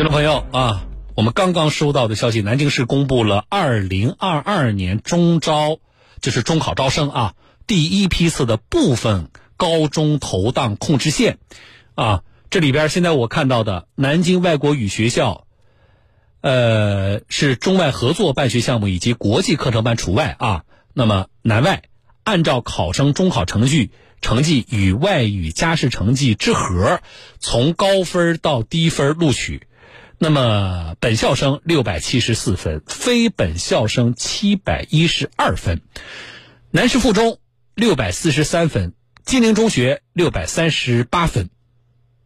听众朋友啊，我们刚刚收到的消息，南京市公布了二零二二年中招，就是中考招生啊，第一批次的部分高中投档控制线啊，这里边现在我看到的南京外国语学校，呃，是中外合作办学项目以及国际课程班除外啊。那么南外按照考生中考成绩。成绩与外语加试成绩之和，从高分到低分录取。那么本校生六百七十四分，非本校生七百一十二分。南师附中六百四十三分，金陵中学六百三十八分。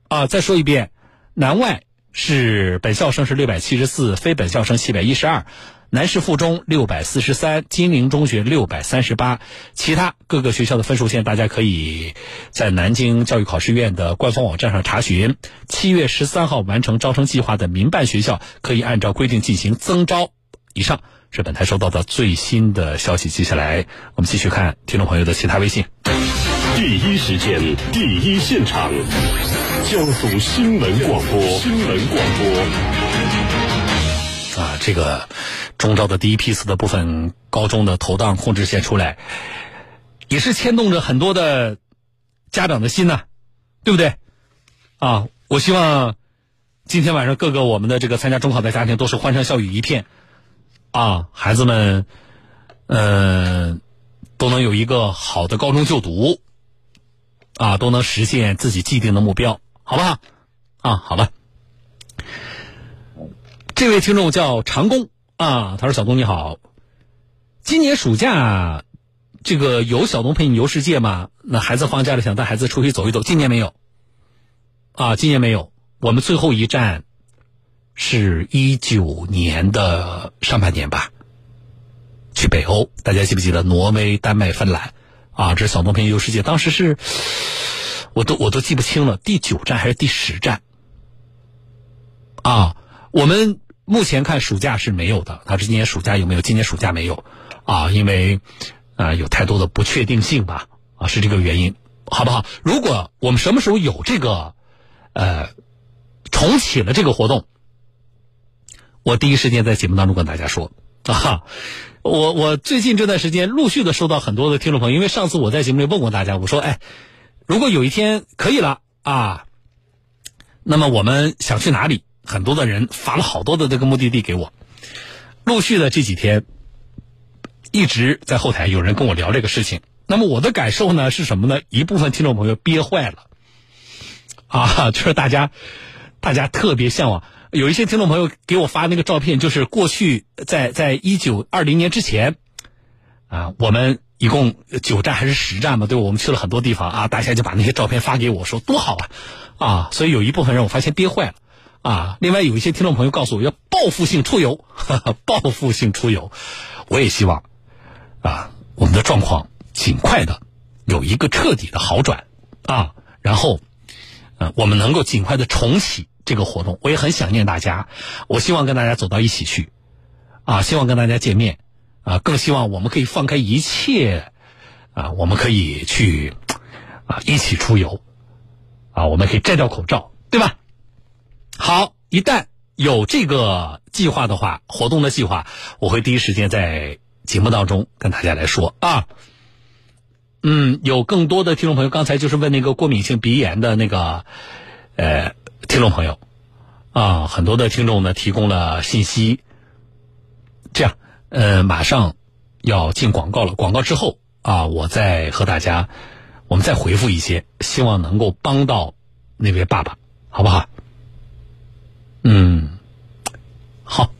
啊，再说一遍，南外是本校生是六百七十四，非本校生七百一十二。南师附中六百四十三，金陵中学六百三十八，其他各个学校的分数线，大家可以在南京教育考试院的官方网站上查询。七月十三号完成招生计划的民办学校，可以按照规定进行增招。以上是本台收到的最新的消息。接下来我们继续看听众朋友的其他微信。第一时间，第一现场，江苏新闻广播，新闻广播。啊，这个中招的第一批次的部分高中的投档控制线出来，也是牵动着很多的家长的心呐，对不对？啊，我希望今天晚上各个我们的这个参加中考的家庭都是欢声笑语一片，啊，孩子们，嗯，都能有一个好的高中就读，啊，都能实现自己既定的目标，好不好？啊，好了。这位听众叫长工啊，他说：“小东你好，今年暑假这个有小东陪你游世界吗？那孩子放假了，想带孩子出去走一走。今年没有啊，今年没有。我们最后一站是一九年的上半年吧，去北欧。大家记不记得挪威、丹麦、芬兰啊？这是小东陪你游世界。当时是，我都我都记不清了，第九站还是第十站啊？我们。”目前看暑假是没有的，他说今年暑假有没有？今年暑假没有，啊，因为啊有太多的不确定性吧，啊是这个原因，好不好？如果我们什么时候有这个，呃，重启了这个活动，我第一时间在节目当中跟大家说啊，我我最近这段时间陆续的收到很多的听众朋友，因为上次我在节目里问过大家，我说哎，如果有一天可以了啊，那么我们想去哪里？很多的人发了好多的这个目的地给我，陆续的这几天，一直在后台有人跟我聊这个事情。那么我的感受呢是什么呢？一部分听众朋友憋坏了，啊，就是大家，大家特别向往。有一些听众朋友给我发那个照片，就是过去在在一九二零年之前，啊，我们一共九站还是十站嘛？对，我们去了很多地方啊，大家就把那些照片发给我说多好啊，啊，所以有一部分人我发现憋坏了。啊，另外有一些听众朋友告诉我要报复性出游，报复性出游，我也希望啊，我们的状况尽快的有一个彻底的好转啊，然后呃，我们能够尽快的重启这个活动。我也很想念大家，我希望跟大家走到一起去啊，希望跟大家见面啊，更希望我们可以放开一切啊，我们可以去啊一起出游啊，我们可以摘掉口罩，对吧？好，一旦有这个计划的话，活动的计划，我会第一时间在节目当中跟大家来说啊。嗯，有更多的听众朋友，刚才就是问那个过敏性鼻炎的那个呃听众朋友啊，很多的听众呢提供了信息。这样，呃，马上要进广告了，广告之后啊，我再和大家，我们再回复一些，希望能够帮到那位爸爸，好不好？嗯，好。